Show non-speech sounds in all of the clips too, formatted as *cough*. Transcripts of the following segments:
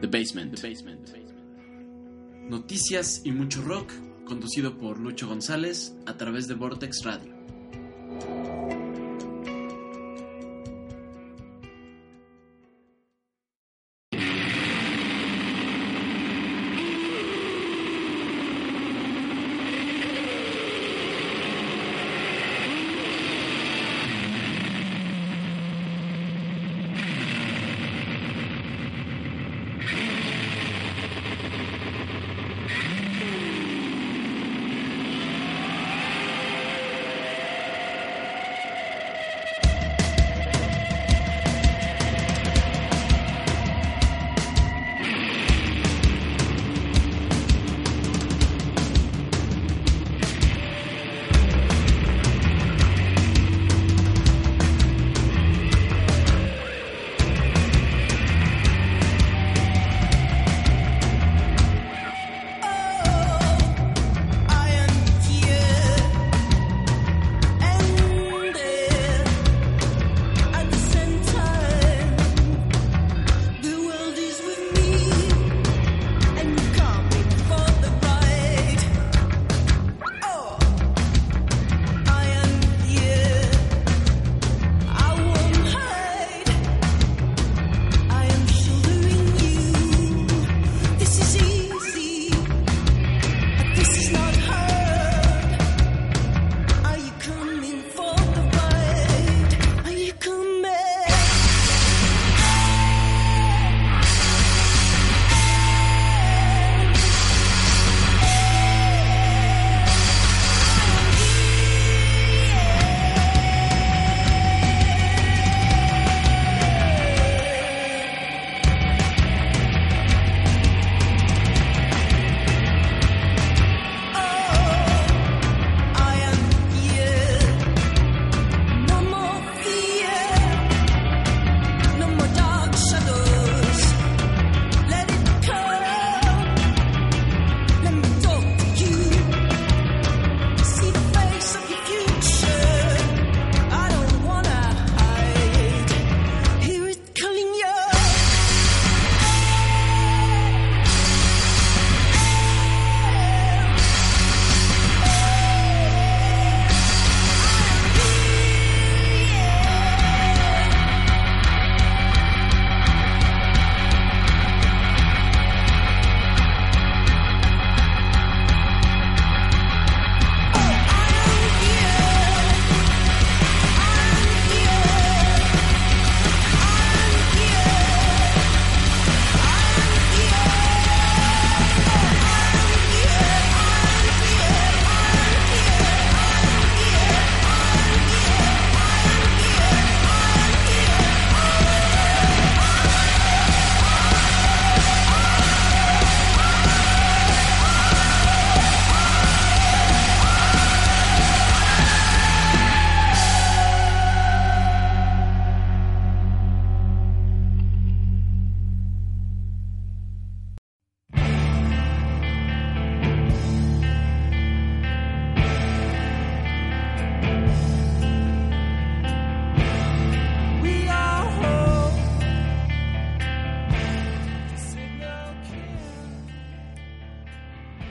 The Basement. Noticias y mucho rock, conducido por Lucho González a través de Vortex Radio.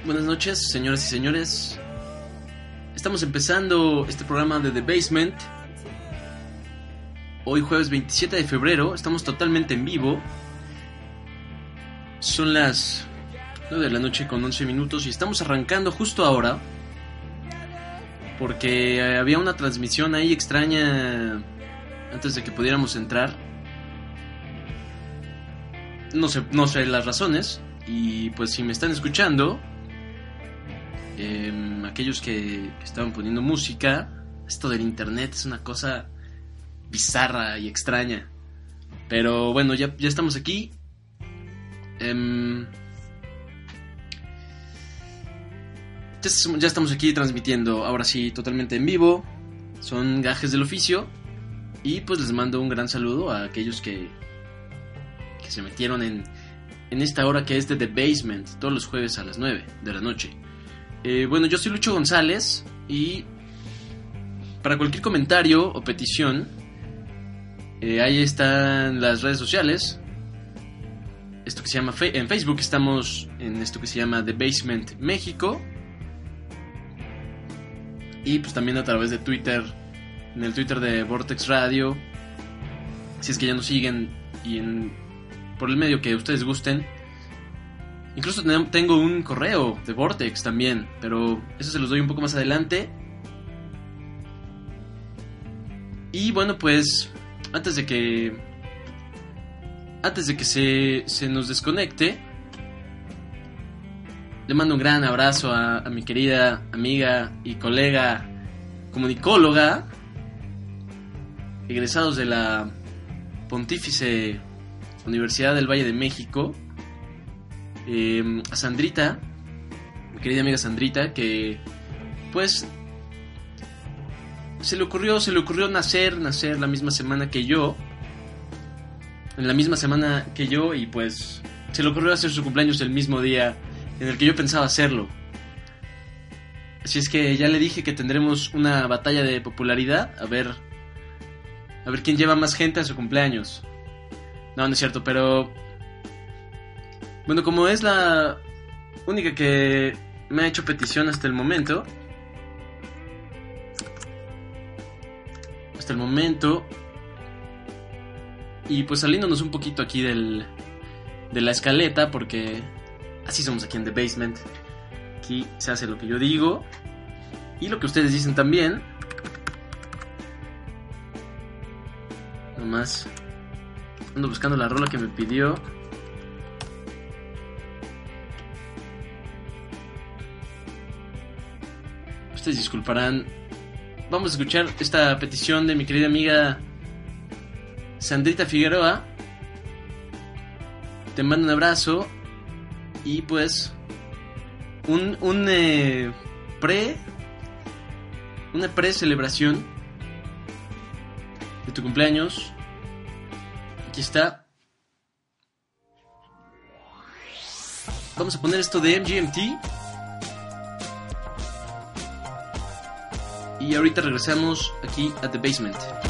Buenas noches, señoras y señores. Estamos empezando este programa de The Basement. Hoy jueves 27 de febrero, estamos totalmente en vivo. Son las 9 de la noche con 11 minutos y estamos arrancando justo ahora. Porque había una transmisión ahí extraña antes de que pudiéramos entrar. No sé, no sé las razones. Y pues si me están escuchando, eh, aquellos que, estaban poniendo música, esto del internet es una cosa bizarra y extraña. Pero bueno, ya, ya estamos aquí. Ya, ya estamos aquí transmitiendo, ahora sí, totalmente en vivo. Son gajes del oficio. Y pues les mando un gran saludo a aquellos que, que se metieron en, en esta hora que es de The Basement, todos los jueves a las 9 de la noche. Eh, bueno, yo soy Lucho González y para cualquier comentario o petición, eh, ahí están las redes sociales. Esto que se llama en Facebook estamos en esto que se llama The Basement México. Y pues también a través de Twitter, en el Twitter de Vortex Radio. Si es que ya nos siguen y en, por el medio que ustedes gusten. Incluso tengo un correo de Vortex también, pero eso se los doy un poco más adelante. Y bueno, pues antes de que antes de que se, se nos desconecte, le mando un gran abrazo a, a, mi querida amiga y colega comunicóloga, egresados de la Pontífice Universidad del Valle de México, eh, a Sandrita, mi querida amiga Sandrita, que pues se le ocurrió, se le ocurrió nacer, nacer la misma semana que yo. En la misma semana que yo y pues se le ocurrió hacer su cumpleaños el mismo día en el que yo pensaba hacerlo. Así es que ya le dije que tendremos una batalla de popularidad, a ver a ver quién lleva más gente a su cumpleaños. No, no es cierto, pero bueno, como es la única que me ha hecho petición hasta el momento, hasta el momento. Y pues saliéndonos un poquito aquí del, de la escaleta, porque así somos aquí en The Basement. Aquí se hace lo que yo digo y lo que ustedes dicen también. Nomás ando buscando la rola que me pidió. Ustedes disculparán vamos a escuchar esta petición de mi querida amiga Sandrita Figueroa. Te mando un abrazo y pues un, un eh, pre una pre celebración de tu cumpleaños. Aquí está. Vamos a poner esto de MGMT. Y ahorita regresamos aquí a The Basement.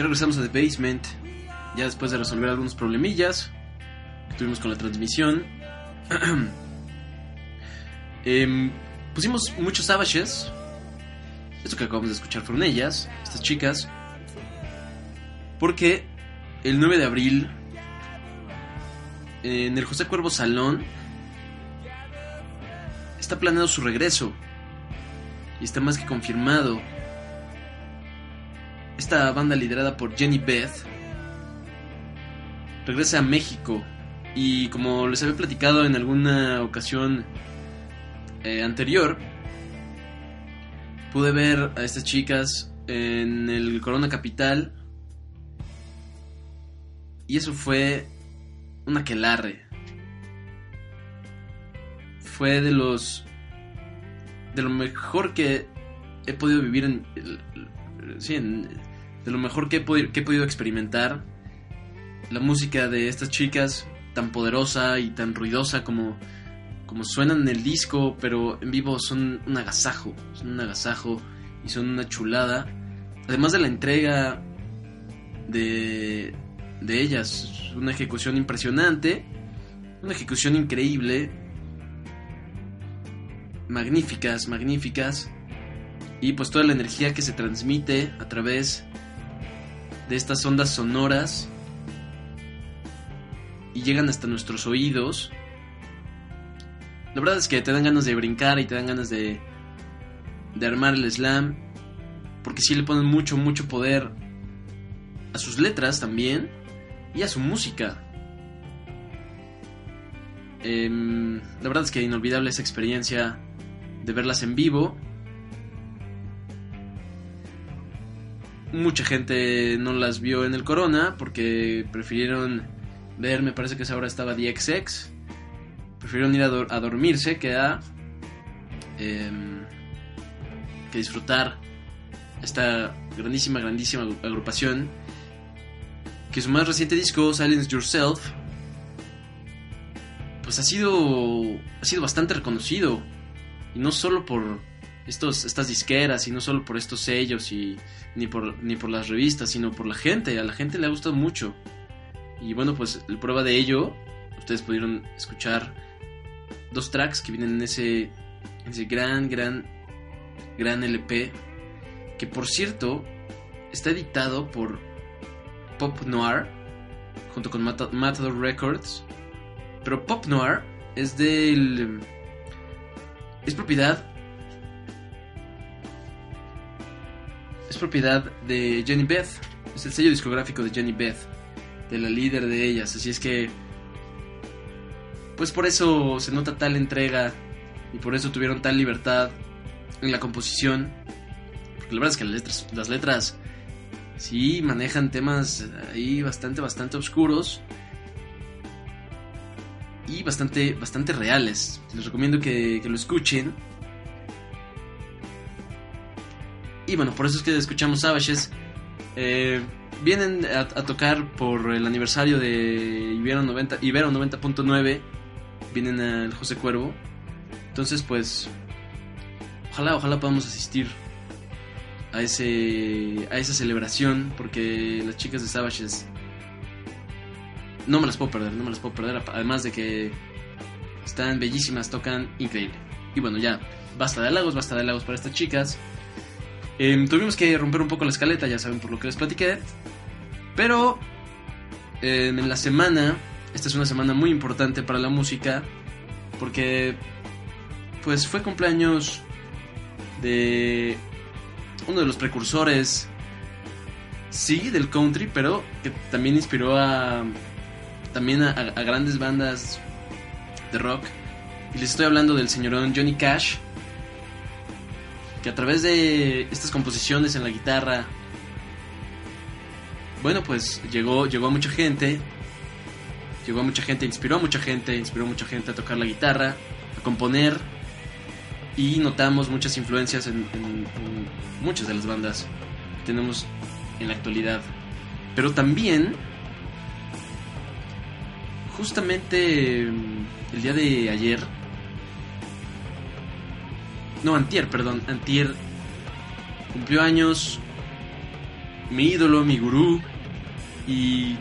Ya regresamos a The Basement. Ya después de resolver algunos problemillas que tuvimos con la transmisión. *clears throat* Em, pusimos muchos Savages. Esto que acabamos de escuchar fueron ellas, estas chicas. Porque el 9 de abril, en el José Cuervo Salón, está planeado su regreso. Y está más que confirmado. Esta banda liderada por Jenny Beth regresa a México. Y como les había platicado en alguna ocasión eh, anterior, pude ver a estas chicas en el Corona Capital. Y eso fue una quelarre. Fue de los. de lo mejor que he podido vivir en. Sí, de lo mejor que he, podido, que he podido experimentar. La música de estas chicas, tan poderosa y tan ruidosa como como suenan en el disco, pero en vivo son un agasajo, son un agasajo y son una chulada. Además de la entrega de, de ellas, una ejecución impresionante, una ejecución increíble, magníficas, magníficas, y pues toda la energía que se transmite a través de estas ondas sonoras y llegan hasta nuestros oídos la verdad es que te dan ganas de brincar y te dan ganas de, de armar el slam. Porque sí le ponen mucho, mucho poder a sus letras también y a su música. Em, la verdad es que inolvidable esa experiencia de verlas en vivo. Mucha gente no las vio en el Corona porque prefirieron ver, me parece que esa hora estaba DXX prefirieron ir a, dormirse que a em, que disfrutar esta grandísima, grandísima agrupación que su más reciente disco, Silence Yourself, pues ha sido, ha sido bastante reconocido. Y no solo por estos, estas disqueras, y no solo por estos sellos, y ni por, ni por las revistas, sino por la gente. A la gente le ha gustado mucho. Y bueno, pues la prueba de ello, ustedes pudieron escuchar dos tracks que vienen en ese, ese gran, gran, gran LP. Que por cierto, está editado por Pop Noir, junto con Matador Records. Pero Pop Noir es del. Es propiedad. Es propiedad de Jenny Beth. Es el sello discográfico de Jenny Beth. De la líder de ellas. Así es que pues por eso se nota tal entrega y por eso tuvieron tal libertad en la composición. Porque la verdad es que las letras, las letras sí manejan temas ahí bastante, bastante oscuros y bastante, bastante reales. Les recomiendo que, lo escuchen. Y bueno, por eso es que escuchamos Savages. Eh, vienen a, tocar por el aniversario de Ibero 90, Ibero 90.9 vienen al José Cuervo. Entonces, pues, ojalá, ojalá podamos asistir a ese a esa celebración porque las chicas de Savages no me las puedo perder, no me las puedo perder, además de que están bellísimas, tocan increíble. Y bueno, ya basta de halagos, basta de halagos para estas chicas. Em, tuvimos que romper un poco la escaleta, ya saben por lo que les platiqué. Pero em, en la semana esta es una semana muy importante para la música porque pues fue cumpleaños de uno de los precursores sí del country pero que también inspiró a también a, grandes bandas de rock y les estoy hablando del señorón Johnny Cash que a través de estas composiciones en la guitarra bueno pues llegó llegó a mucha gente llegó a mucha gente, inspiró a mucha gente, inspiró a mucha gente a tocar la guitarra, a componer y notamos muchas influencias en, muchas de las bandas que tenemos en la actualidad. Pero también, justamente mm, el día de ayer, no, antier, perdón, antier, cumplió años mi ídolo, mi gurú. Y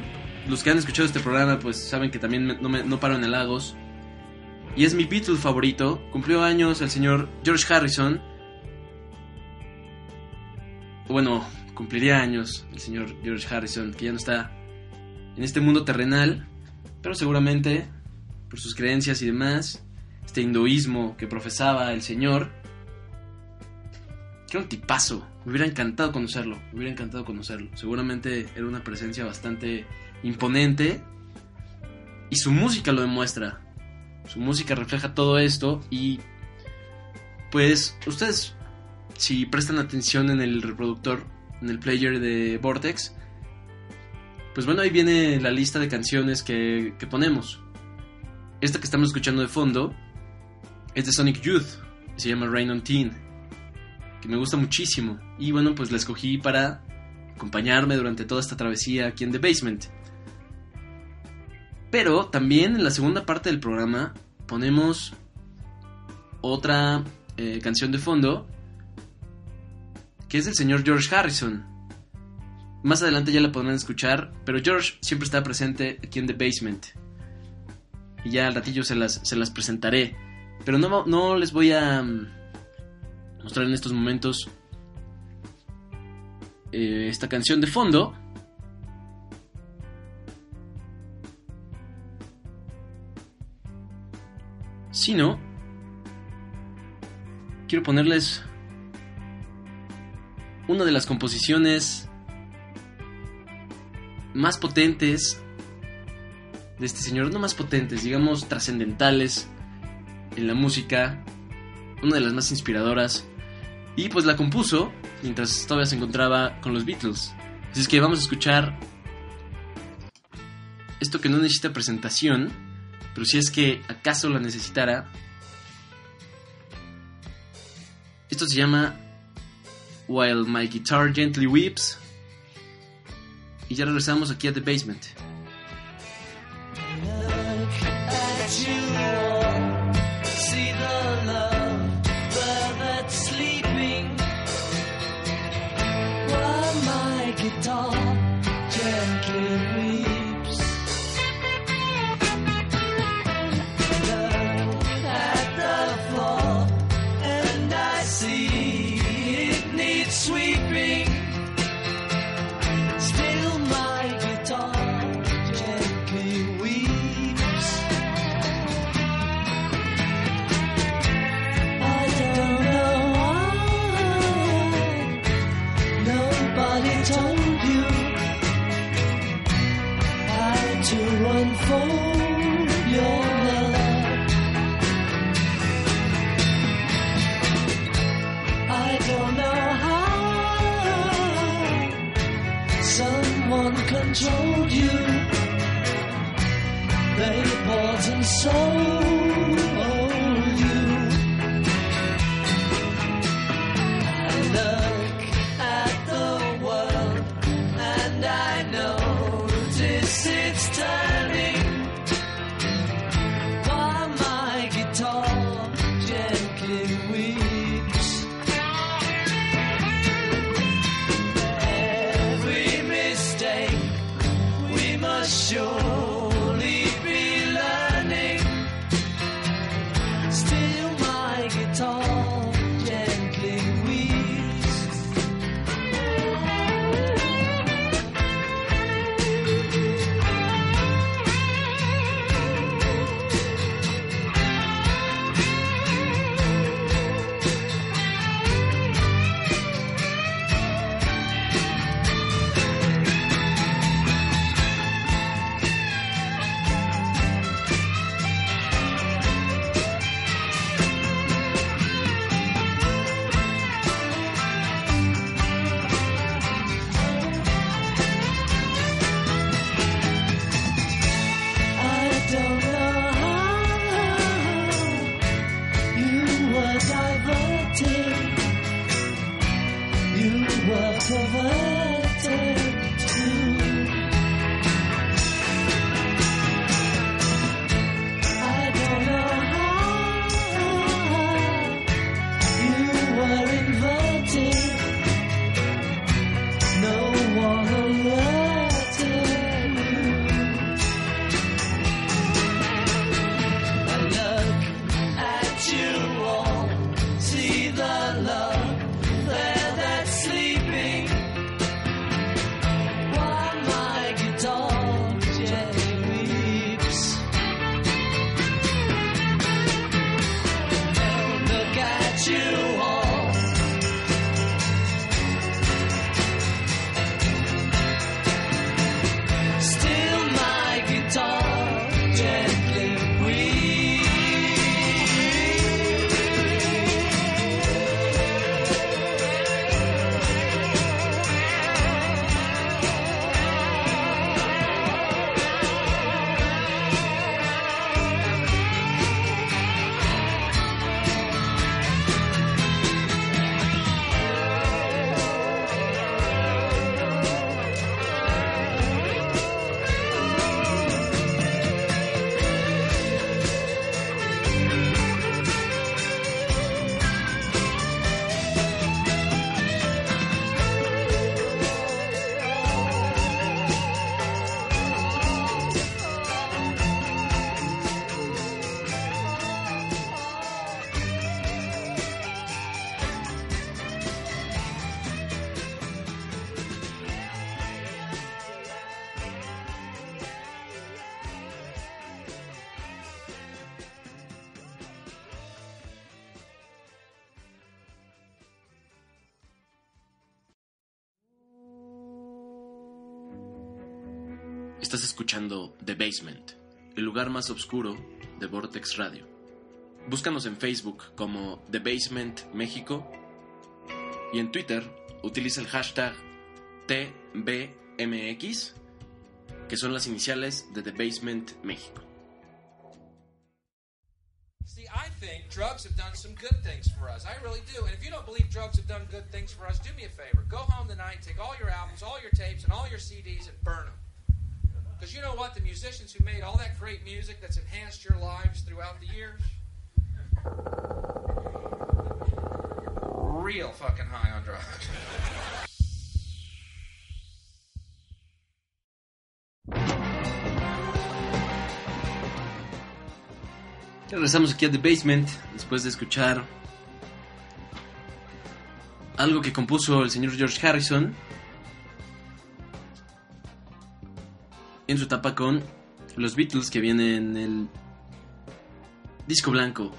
los que han escuchado este programa, pues saben que también no, no paro en Lagos Y es mi Beatle favorito. Cumplió años el señor George Harrison. Bueno, cumpliría años el señor George Harrison, que ya no está en este mundo terrenal, pero seguramente por sus creencias y demás, este hinduismo que profesaba el señor, era un tipazo, me hubiera encantado conocerlo, me hubiera encantado conocerlo. Seguramente era una presencia bastante imponente y su música lo demuestra. Su música refleja todo esto y pues ustedes si prestan atención en el reproductor, en el player de Vortex, pues bueno, ahí viene la lista de canciones que, que ponemos. Esta que estamos escuchando de fondo es de Sonic Youth, se llama Rain on Teen, que me gusta muchísimo. Y bueno, pues la escogí para acompañarme durante toda esta travesía aquí en The Basement. Pero también en la segunda parte del programa ponemos otra eh, canción de fondo que es del señor George Harrison. Más adelante ya la podrán escuchar, pero George siempre está presente aquí en The Basement. Y ya al ratillo se las, se las presentaré. Pero no, no les voy a mm, mostrar en estos momentos eh, esta canción de fondo. Sino, quiero ponerles una de las composiciones más potentes de este señor, no más potentes, digamos trascendentales en la música, una de las más inspiradoras, y pues la compuso mientras todavía se encontraba con los Beatles. Así es que vamos a escuchar esto que no necesita presentación, pero si es que acaso la necesitara, esto se llama While My Guitar Gently Weeps. Y ya regresamos aquí a The Basement. You. They bought and The Basement, el lugar más oscuro de Vortex Radio. Búscanos en Facebook como The Basement México y en Twitter utiliza el hashtag TBMX, que son las iniciales de The Basement México. See, I think drugs have done some good things for us. I really do. And if you don't believe drugs have done good things for us, do me a favor. Go home tonight, take all your albums, all your tapes, and all your CDs and burn them. Because you know what? The musicians who made all that great music that's enhanced your lives throughout the years, real fucking high on drugs. Regresamos aquí a The Basement después de escuchar algo que compuso el señor George Harrison en su etapa con los Beatles que viene en el disco blanco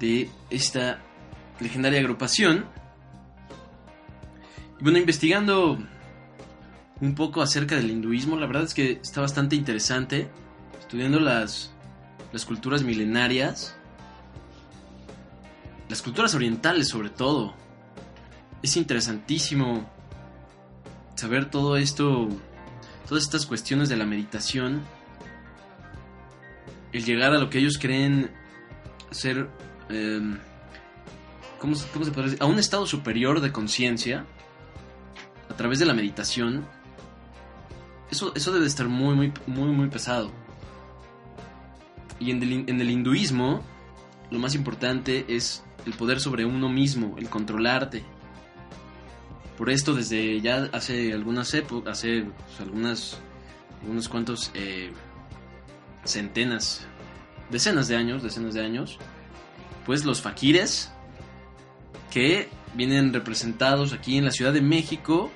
de esta legendaria agrupación. Y bueno, investigando un poco acerca del hinduismo, la verdad es que está bastante interesante, estudiando las, las culturas milenarias, las culturas orientales sobre todo. Es interesantísimo saber todo esto, todas estas cuestiones de la meditación, el llegar a lo que ellos creen ser, ¿cómo, ¿cómo, se puede decir? A un estado superior de conciencia a través de la meditación. Eso, eso debe estar muy, muy, muy, muy pesado. Y en el, en el hinduismo, lo más importante es el poder sobre uno mismo, el controlarte, por esto desde ya hace algunas épocas, hace pues, algunas, unos cuantos eh, centenas, decenas de años, decenas de años, pues los faquires que vienen representados aquí en la Ciudad de México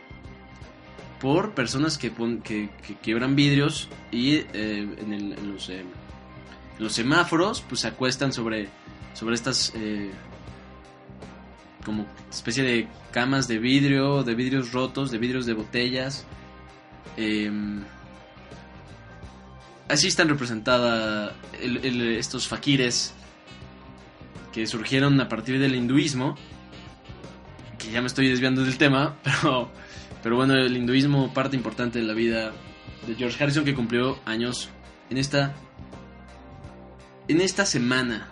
por personas que, pon, que, que, quiebran vidrios y eh, en, el, los, eh, los, semáforos pues se acuestan sobre, sobre estas como especie de camas de vidrio, de vidrios rotos, de vidrios de botellas. Eh, así están representadas estos faquires que surgieron a partir del hinduismo. Que ya me estoy desviando del tema, *laughs* pero, pero bueno, el hinduismo parte importante de la vida de George Harrison que cumplió años en esta en esta semana.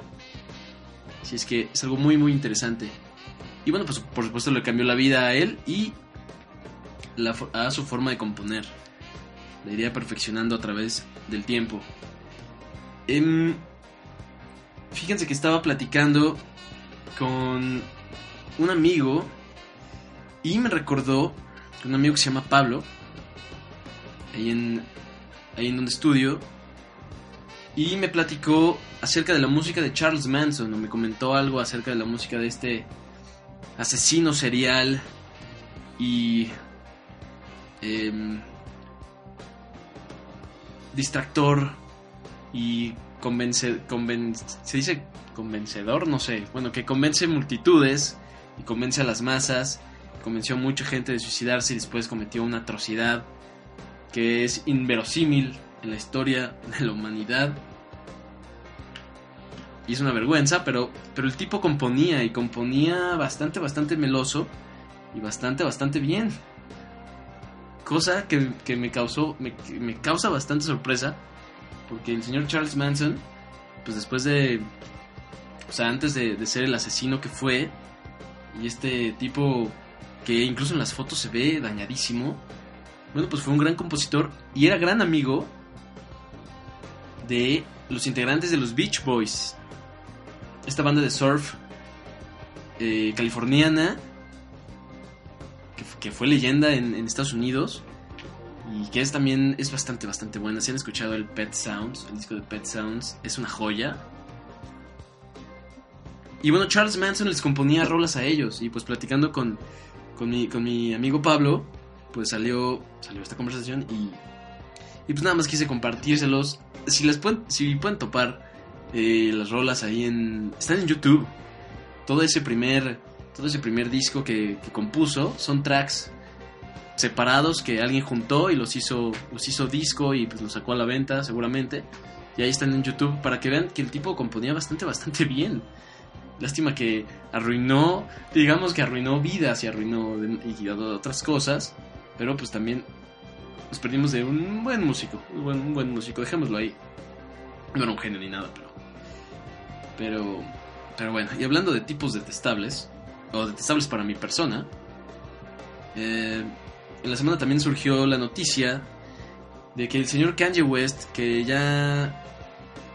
Así es que es algo muy muy interesante. Y bueno, pues por supuesto le cambió la vida a él y a su forma de componer. La iría perfeccionando a través del tiempo. Eh, fíjense que estaba platicando con un amigo y me recordó un amigo que se llama Pablo, ahí en, ahí en donde estudio, y me platicó acerca de la música de Charles Manson, o me comentó algo acerca de la música de este asesino serial y eh, distractor y convence, conven, se dice convencedor, no sé, bueno, que convence multitudes y convence a las masas, convenció a mucha gente de suicidarse y después cometió una atrocidad que es inverosímil en la historia de la humanidad y es una vergüenza, pero, pero el tipo componía y componía bastante, bastante meloso y bastante, bastante bien. Cosa que, que me causó, me, me, causa bastante sorpresa, porque el señor Charles Manson, pues después de, o sea, antes de, de ser el asesino que fue, y este tipo que incluso en las fotos se ve dañadísimo, bueno, pues fue un gran compositor y era gran amigo de los integrantes de los Beach Boys, esta banda de surf eh, californiana que, fue leyenda en, en, Estados Unidos y que es también es bastante bastante buena. Si han escuchado el Pet Sounds, el disco de Pet Sounds, es una joya. Y bueno, Charles Manson les componía rolas a ellos y pues platicando con, con, mi, con mi amigo Pablo, pues salió, salió esta conversación y, y pues nada más quise compartírselos. Si les pueden, si pueden topar eh, las rolas ahí en están en YouTube. Todo ese primer todo ese primer disco que, compuso son tracks separados que alguien juntó y los hizo, los hizo disco y pues los sacó a la venta seguramente. Y ahí están en YouTube para que vean que el tipo componía bastante, bastante *laughs* bien. Lástima que arruinó, digamos que arruinó vidas y arruinó y otras cosas. Pero pues también nos perdimos de un buen músico. Un buen, buen músico, dejémoslo ahí. No era un genio ni nada, pero. Pero. Pero bueno, y hablando de tipos detestables, o detestables para mi persona, eh, en la semana también surgió la noticia de que el señor Kanye West, que ya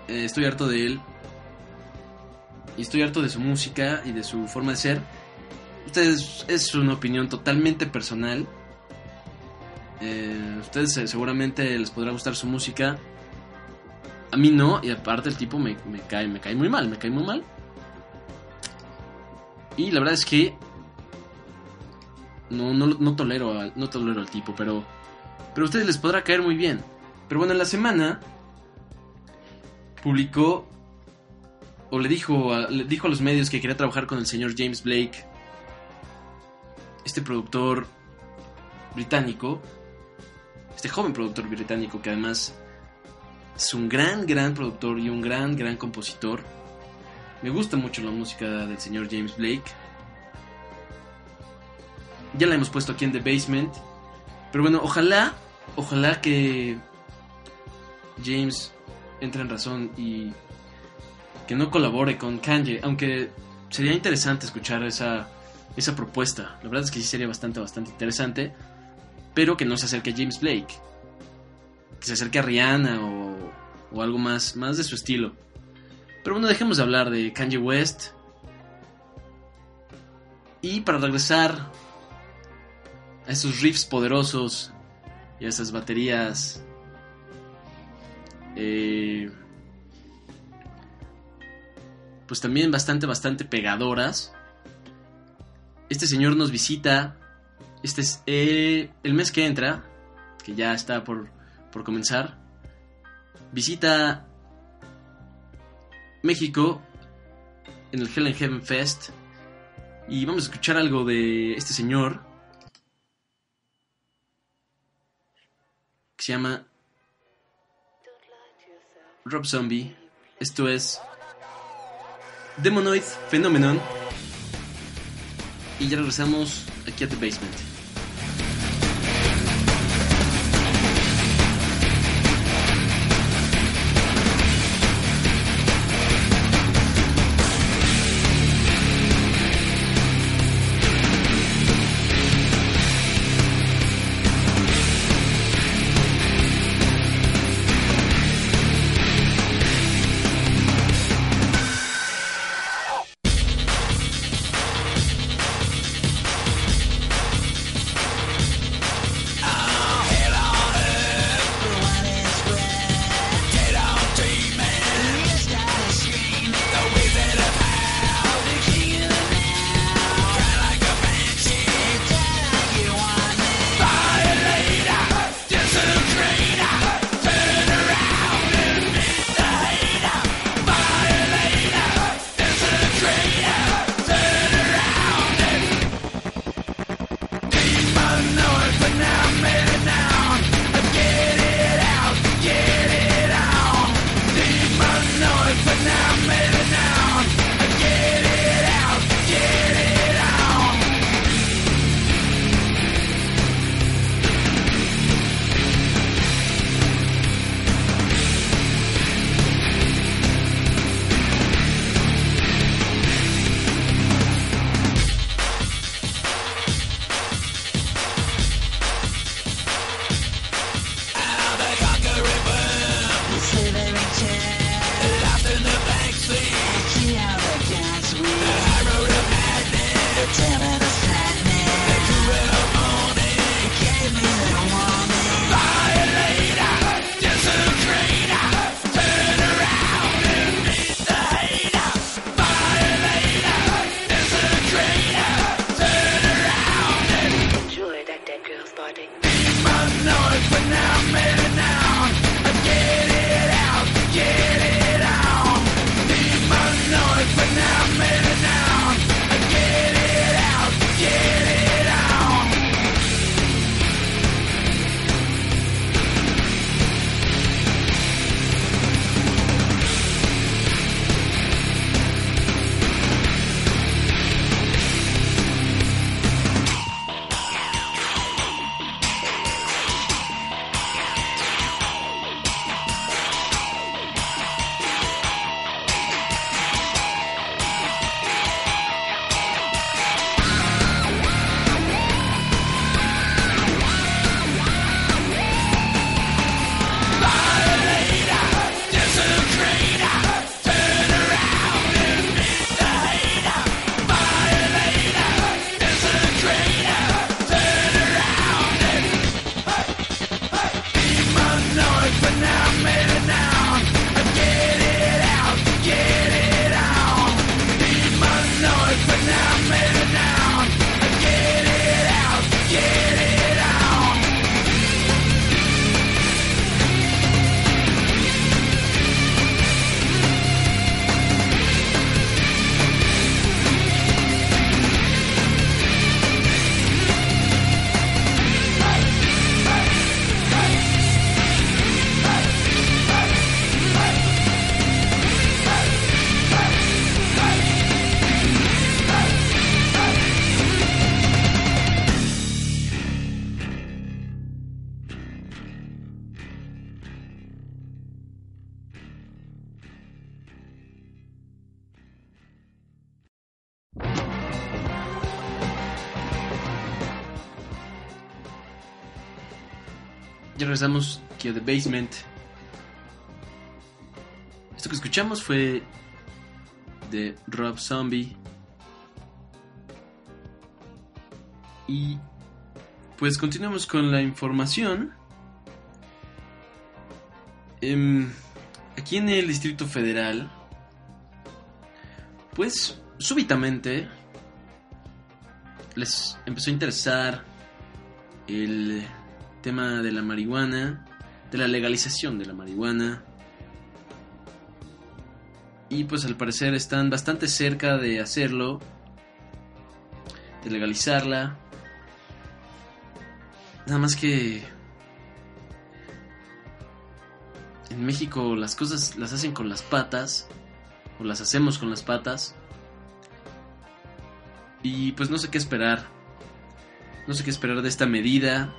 eh, estoy harto de él, y estoy harto de su música y de su forma de ser, ustedes es una opinión totalmente personal. Eh, ustedes eh, seguramente les podrá gustar su música. A mí no, y aparte el tipo me, me cae, me cae muy mal, me cae muy mal. Y la verdad es que no, no, no tolero al, no tolero al tipo, pero pero a ustedes les podrá caer muy bien. Pero bueno, en la semana publicó o le dijo a, le dijo a los medios que quería trabajar con el señor James Blake, este productor británico, este joven productor británico que además es un gran, gran productor y un gran, gran compositor. Me gusta mucho la música del señor James Blake. Ya la hemos puesto aquí en The Basement. Pero bueno, ojalá, ojalá que James entre en razón y que no colabore con Kanye, aunque sería interesante escuchar esa, esa propuesta. La verdad es que sí sería bastante, bastante interesante, pero que no se acerque a James Blake, que se acerque a Rihanna o, o algo más, más de su estilo. Pero bueno, dejemos de hablar de Kanye West. Y para regresar a esos riffs poderosos y a esas baterías eh, pues también bastante bastante pegadoras este señor nos visita este es eh, el mes que entra que ya está por, por comenzar visita México en el Hell and Heaven Fest y vamos a escuchar algo de este señor que se llama Rob Zombie. Esto es Demonoid Phenomenon. Y ya regresamos aquí a The Basement. Aquí a The Basement. Esto que escuchamos fue de Rob Zombie. Y pues continuamos con la información. Em, aquí en el Distrito Federal, pues súbitamente les empezó a interesar el tema de la marihuana, de la legalización de la marihuana. Y pues al parecer están bastante cerca de hacerlo, de legalizarla. Nada más que en México las cosas las hacen con las patas, o las hacemos con las patas. Y pues no sé qué esperar. No sé qué esperar de esta medida.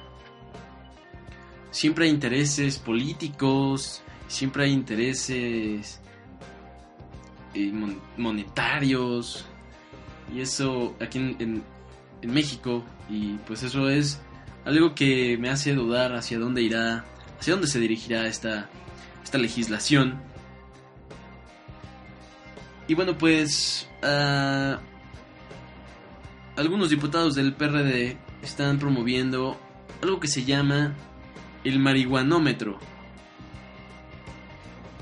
Siempre hay intereses políticos, siempre hay intereses eh, mon- monetarios. Y eso aquí en, en- en México. Y pues eso es algo que me hace dudar hacia dónde irá, hacia dónde se dirigirá esta, esta legislación. Y bueno, pues ah, algunos diputados del PRD están promoviendo algo que se llama el marihuanómetro,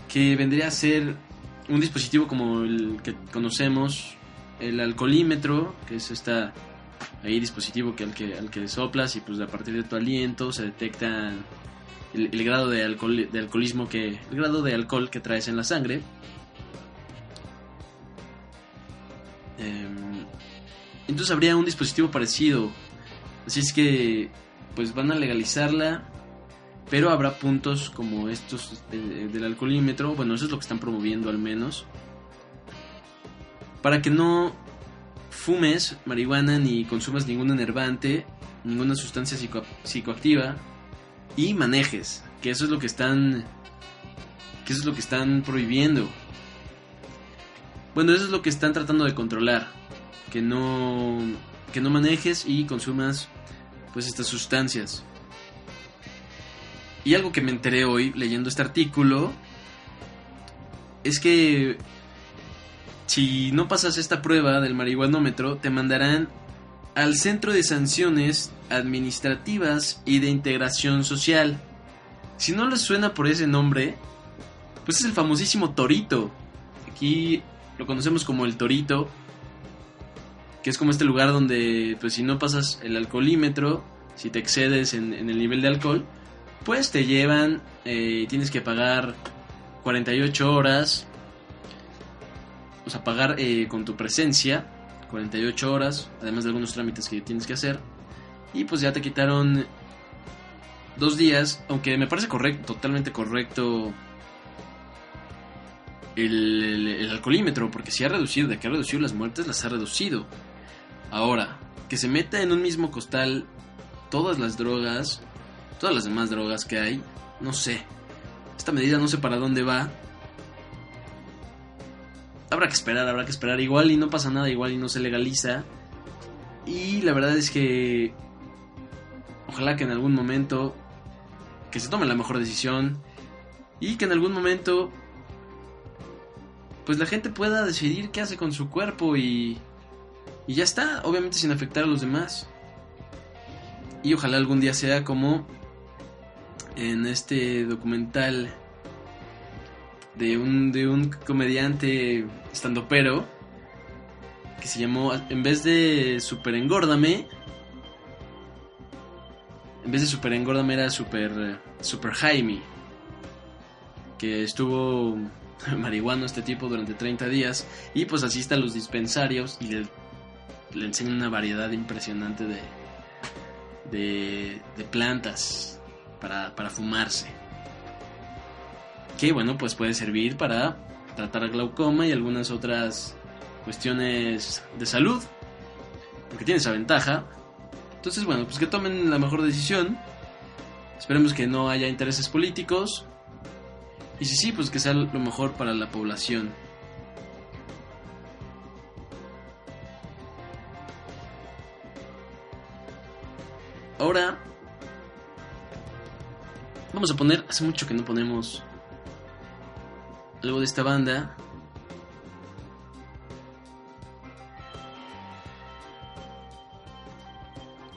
que vendría a ser un dispositivo como el que conocemos, el alcoholímetro, que es esta ahí dispositivo que al que al que soplas y pues a partir de tu aliento se detecta el, el grado de alcohol de alcoholismo que el grado de alcohol que traes en la sangre. Em, entonces habría un dispositivo parecido. Así es que pues van a legalizarla, pero habrá puntos como estos de- del alcoholímetro, bueno, eso es lo que están promoviendo al menos, para que no fumes marihuana ni consumas ningún enervante, ninguna sustancia psico- psicoactiva y manejes, que eso es lo que están que eso es lo que están prohibiendo. Bueno, eso es lo que están tratando de controlar, que no que no manejes y consumas pues estas sustancias. Y algo que me enteré hoy leyendo este artículo es que si no pasas esta prueba del marihuanómetro, te mandarán al Centro de Sanciones Administrativas y de Integración Social. Si no les suena por ese nombre, pues es el famosísimo Torito. Aquí lo conocemos como el Torito, que es como este lugar donde, pues si no pasas el alcoholímetro, si te excedes en, en el nivel de alcohol, pues te llevan, eh, tienes que pagar 48 horas, o sea, pagar eh, con tu presencia, 48 horas, además de algunos trámites que tienes que hacer, y pues ya te quitaron dos días, aunque me parece correcto, totalmente correcto el, el- el alcoholímetro, porque si ha reducido, de que ha reducido las muertes, las ha reducido. Ahora, que se meta en un mismo costal todas las drogas, todas las demás drogas que hay, no sé. Esta medida no sé para dónde va. Habrá que esperar, habrá que esperar. Igual y no pasa nada, igual y no se legaliza. Y la verdad es que ojalá que en algún momento que se tome la mejor decisión y que en algún momento pues la gente pueda decidir qué hace con su cuerpo y y ya está, obviamente sin afectar a los demás. Y ojalá algún día sea como en este documental de un, de un comediante estandopero que se llamó, en vez de Super Engórdame, en vez de Super Engórdame era Super, Super Jaime, que estuvo *laughs* marihuano este tipo durante 30 días y pues asiste a los dispensarios y le, le enseñan una variedad impresionante de, de, de plantas para, para fumarse. Que bueno, pues puede servir para tratar glaucoma y algunas otras cuestiones de salud. Porque tiene esa ventaja. Entonces, bueno, pues que tomen la mejor decisión. Esperemos que no haya intereses políticos. Y si sí, pues que sea lo mejor para la población. Ahora, Vamos a poner, hace mucho que no ponemos algo de esta banda.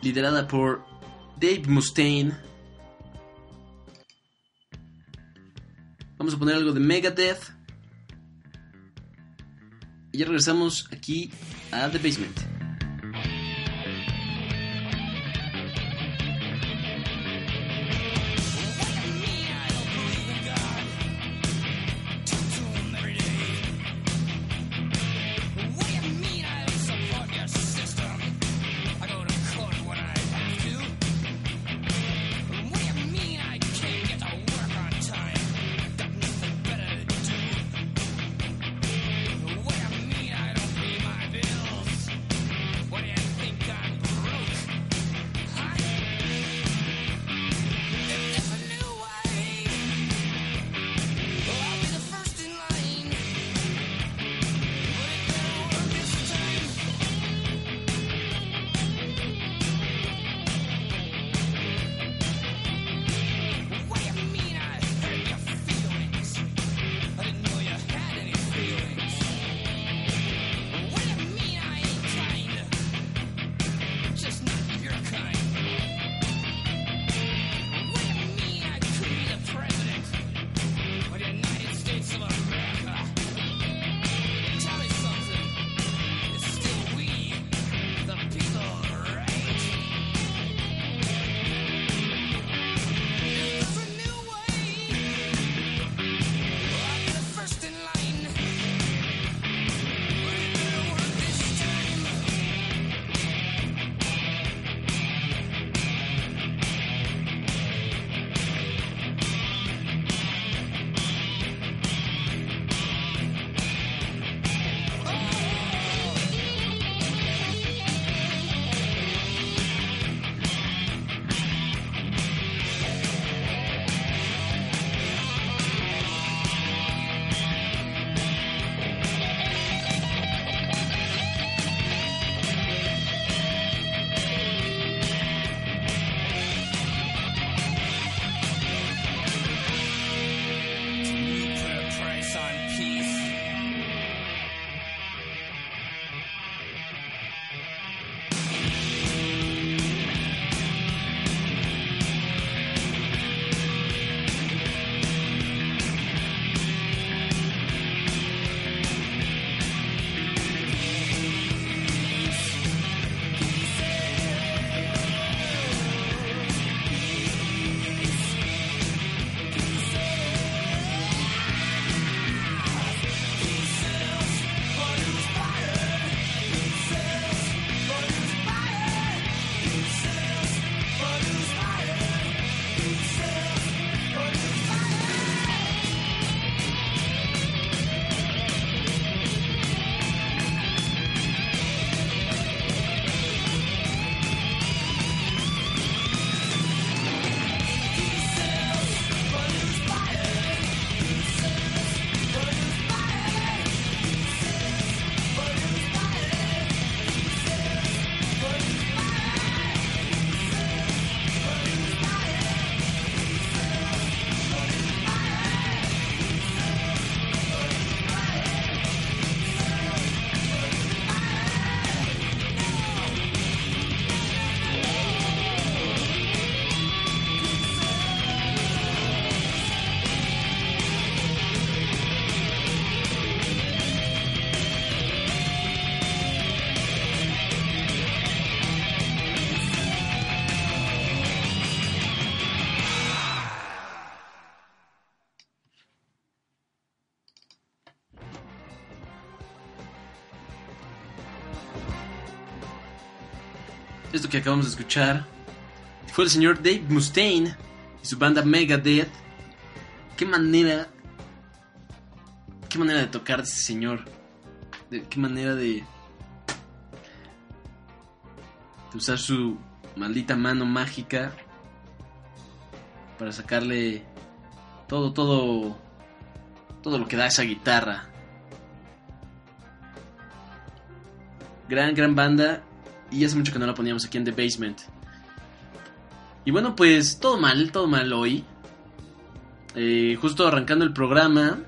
Liderada por Dave Mustaine. Vamos a poner algo de Megadeth. Y ya regresamos aquí a The Basement. Esto que acabamos de escuchar fue el señor Dave Mustaine y su banda Megadeth. Qué manera. Qué manera de tocar de ese señor. De, qué manera de. De usar su maldita mano mágica. Para sacarle. Todo, todo. Todo lo que da esa guitarra. Gran, gran banda y hace mucho que no la poníamos aquí en The Basement. Y bueno, pues todo mal, todo mal hoy. eh, justo arrancando el programa,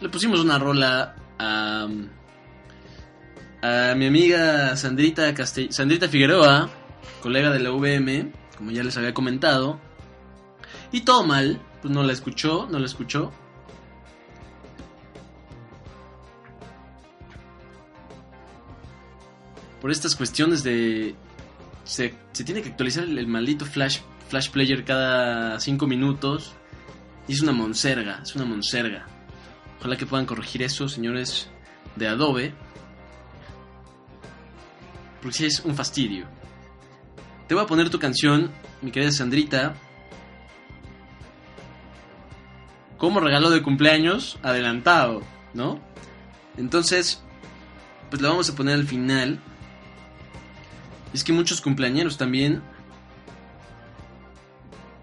le pusimos una rola a, a mi amiga Sandrita, Castell- Sandrita Figueroa, colega de la VM, como ya les había comentado. Y todo mal, pues no la escuchó, no la escuchó. Por estas cuestiones de... Se, se tiene que actualizar el, maldito Flash, Flash Player cada 5 minutos. Y es una monserga, es una monserga. Ojalá que puedan corregir eso, señores de Adobe. Porque si es un fastidio. Te voy a poner tu canción, mi querida Sandrita. Como regalo de cumpleaños adelantado, ¿no? Entonces, pues la vamos a poner al final. Es que muchos cumpleañeros también.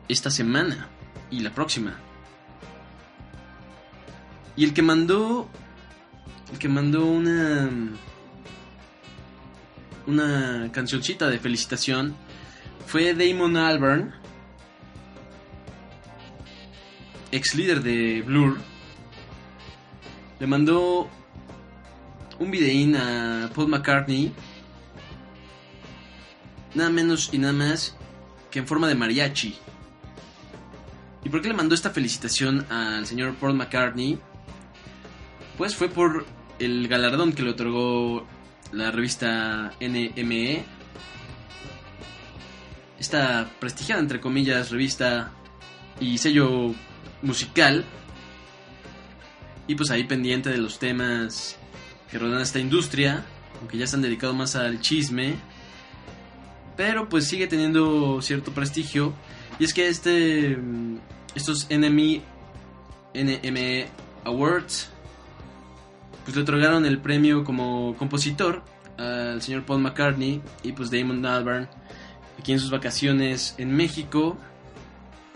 Esta semana y la próxima. Y el que mandó. El que mandó una. Una cancioncita de felicitación fue Damon Albarn, ex líder de Blur. Le mandó un videín a Paul McCartney, nada menos y nada más que en forma de mariachi. ¿Y por qué le mandó esta felicitación al señor Paul McCartney? Pues fue por el galardón que le otorgó la revista NME. Esta prestigiada, entre comillas, revista y sello musical. Y pues ahí pendiente de los temas que rodean esta industria, aunque ya se han dedicado más al chisme. Pero pues sigue teniendo cierto prestigio. Y es que este mm, estos NME, NME Awards pues le otorgaron el premio como compositor al señor Paul McCartney y pues Damon Albarn aquí en sus vacaciones en México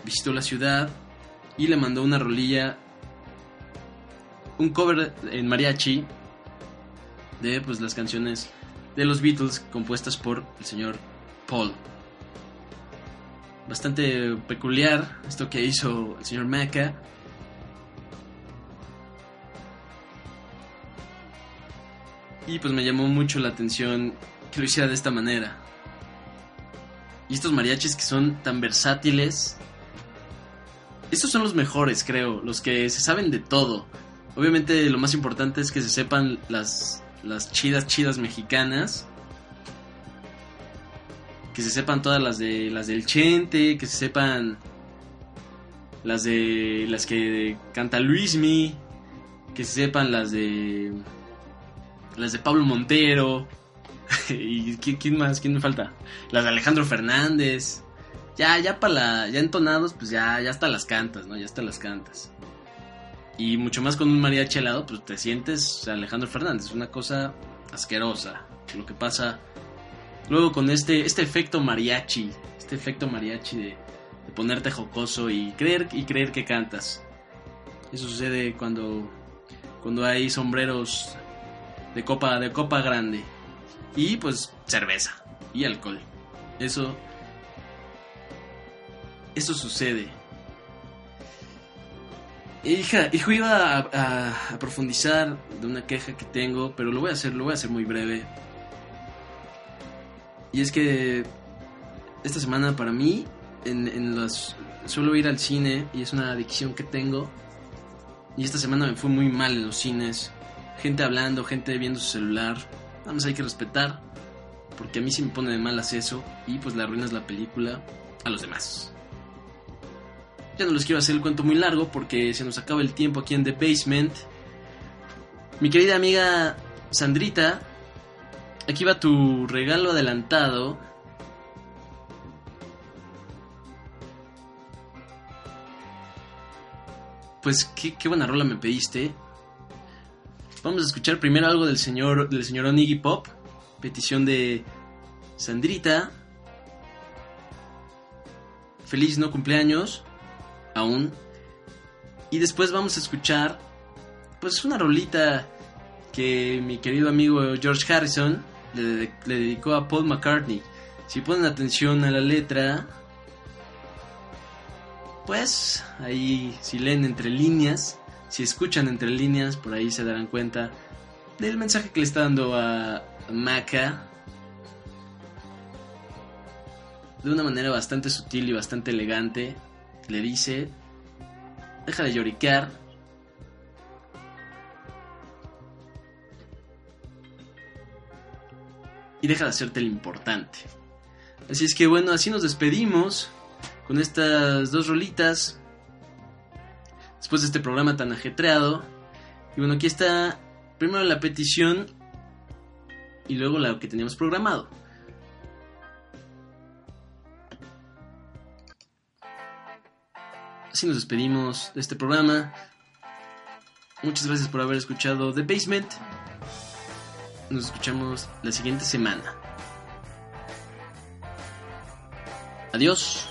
visitó la ciudad y le mandó una rolilla un cover en mariachi de pues las canciones de los Beatles compuestas por el señor Paul bastante peculiar esto que hizo el señor Maca Y pues me llamó mucho la atención que lo hiciera de esta manera. Y estos mariachis que son tan versátiles. Estos son los mejores, creo. Los que se saben de todo. Obviamente lo más importante es que se sepan las, las chidas, chidas mexicanas. Que se sepan todas las de las del Chente, que se sepan las de las que canta Luismi, que se sepan las de las de Pablo Montero. *laughs* ¿Y qui- quién más? ¿Quién me falta? Las de Alejandro Fernández. Ya, ya para la, ya entonados, pues ya, ya hasta las cantas, ¿no? Ya hasta las cantas. Y mucho más con un mariachi al lado, pues te sientes Alejandro Fernández. Una cosa asquerosa. Lo que pasa luego con este, este efecto mariachi. Este efecto mariachi de, ponerte jocoso y creer, y creer que cantas. Eso sucede cuando, cuando hay sombreros de copa de copa grande y pues cerveza y alcohol eso eso sucede hija hijo iba a- a profundizar de una queja que tengo pero lo voy a hacer lo voy a hacer muy breve y es que esta semana para mí en, en suelo ir al cine y es una adicción que tengo y esta semana me fue muy mal en los cines gente hablando, gente viendo su celular. Nada hay que respetar, porque a mí sí me pone de malas eso y pues le arruinas la película a los demás. Ya no les quiero hacer el cuento muy largo porque se nos acaba el tiempo aquí en The Basement. Mi querida amiga Sandrita, aquí va tu regalo adelantado. Pues qué, buena rola me pediste. Vamos a escuchar primero algo del señor del señor Pop, petición de Sandrita. Feliz no cumpleaños aún. Y después vamos a escuchar pues una rolita que mi querido amigo George Harrison le, dedicó a Paul McCartney. Si ponen atención a la letra, pues ahí si leen entre líneas, si escuchan entre líneas, por ahí se darán cuenta del mensaje que le está dando a Maca de una manera bastante sutil y bastante elegante. Le dice, deja de lloriquear, y deja de hacerte el importante. Así es que bueno, así nos despedimos con estas dos rolitas. Después de este programa tan ajetreado. Y bueno, aquí está primero la petición y luego la que teníamos programado. Así nos despedimos de este programa. Muchas gracias por haber escuchado The Basement. Nos escuchamos la siguiente semana. Adiós.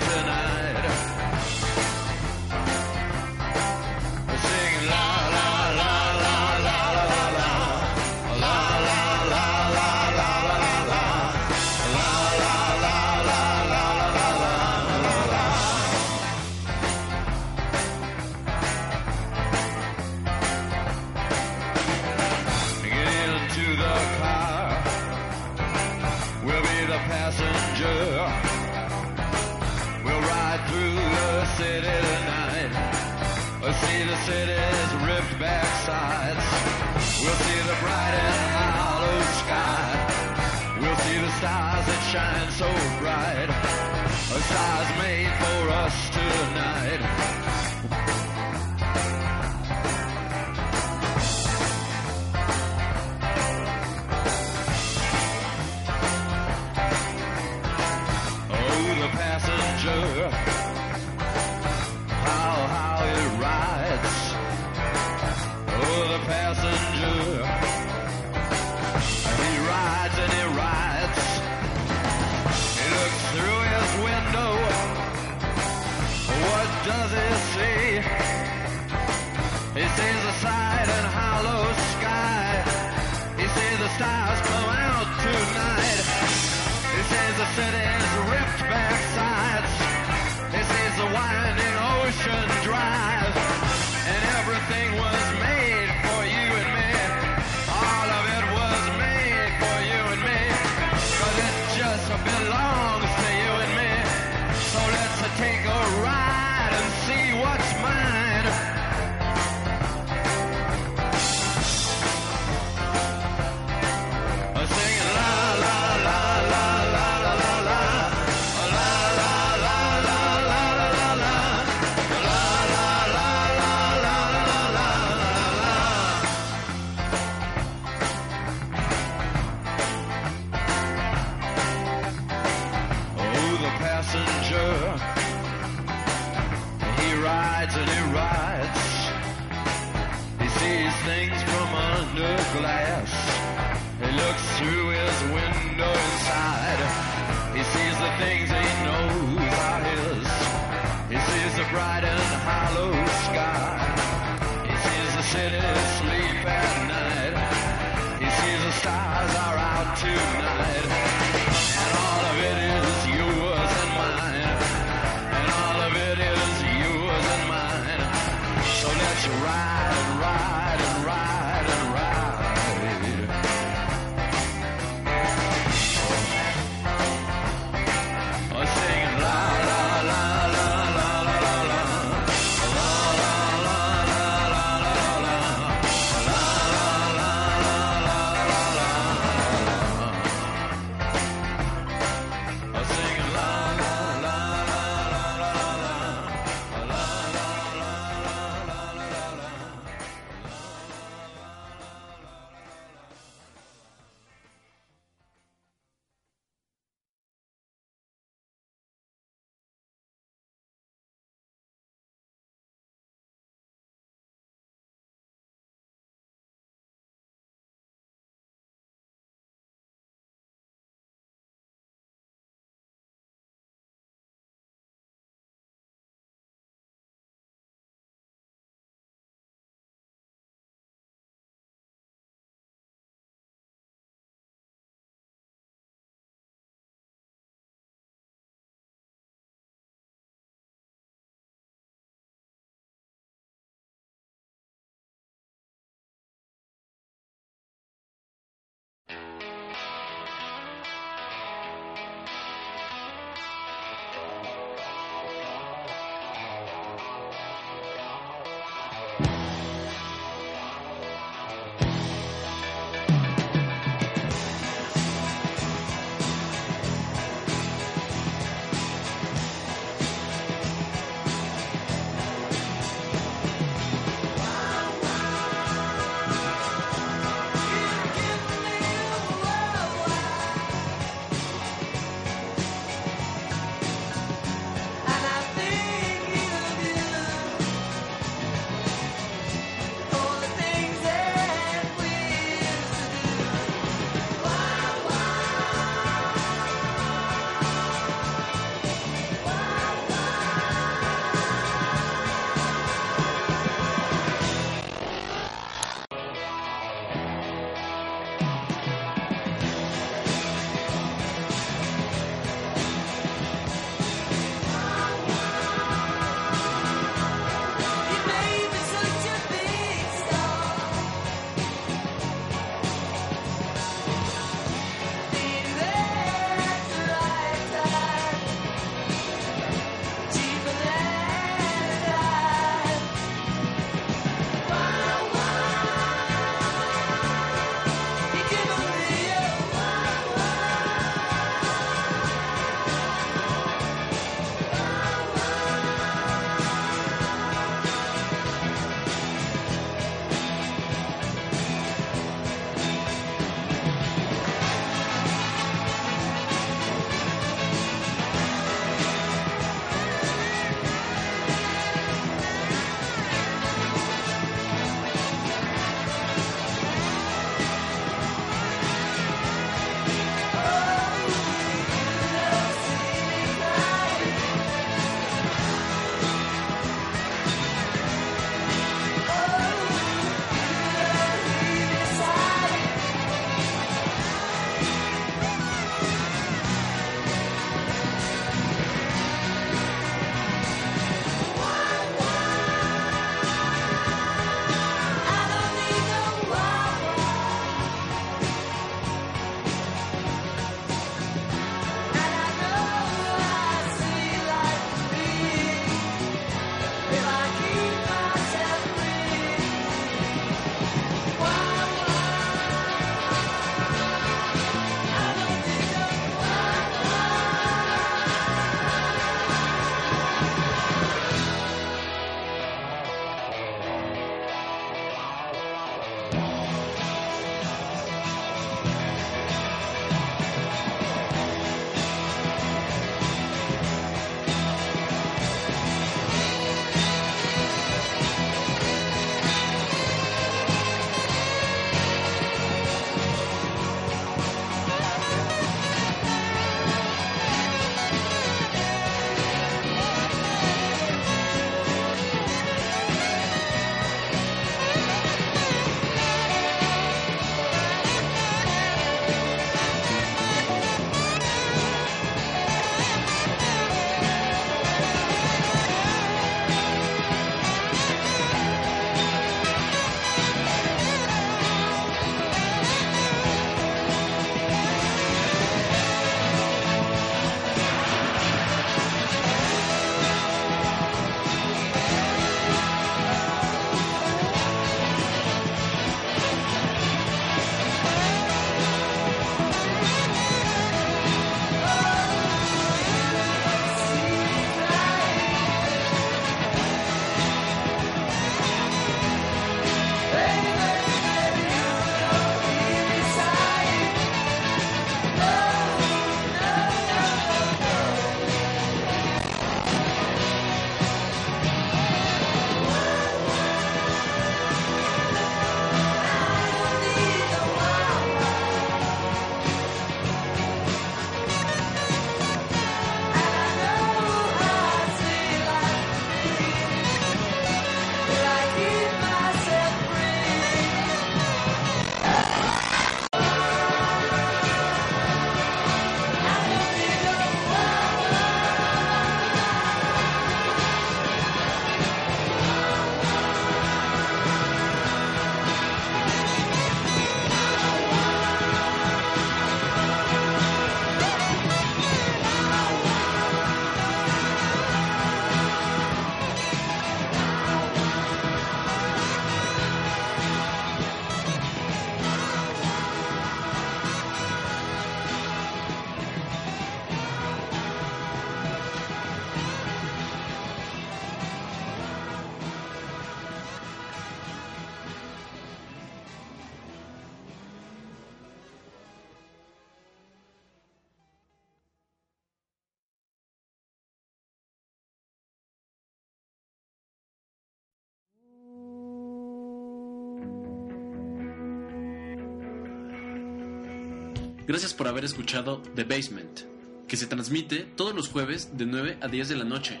Gracias por haber escuchado The Basement, que se transmite todos los jueves de 9 a 10 de la noche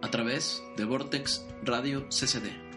a través de Vortex Radio CCD.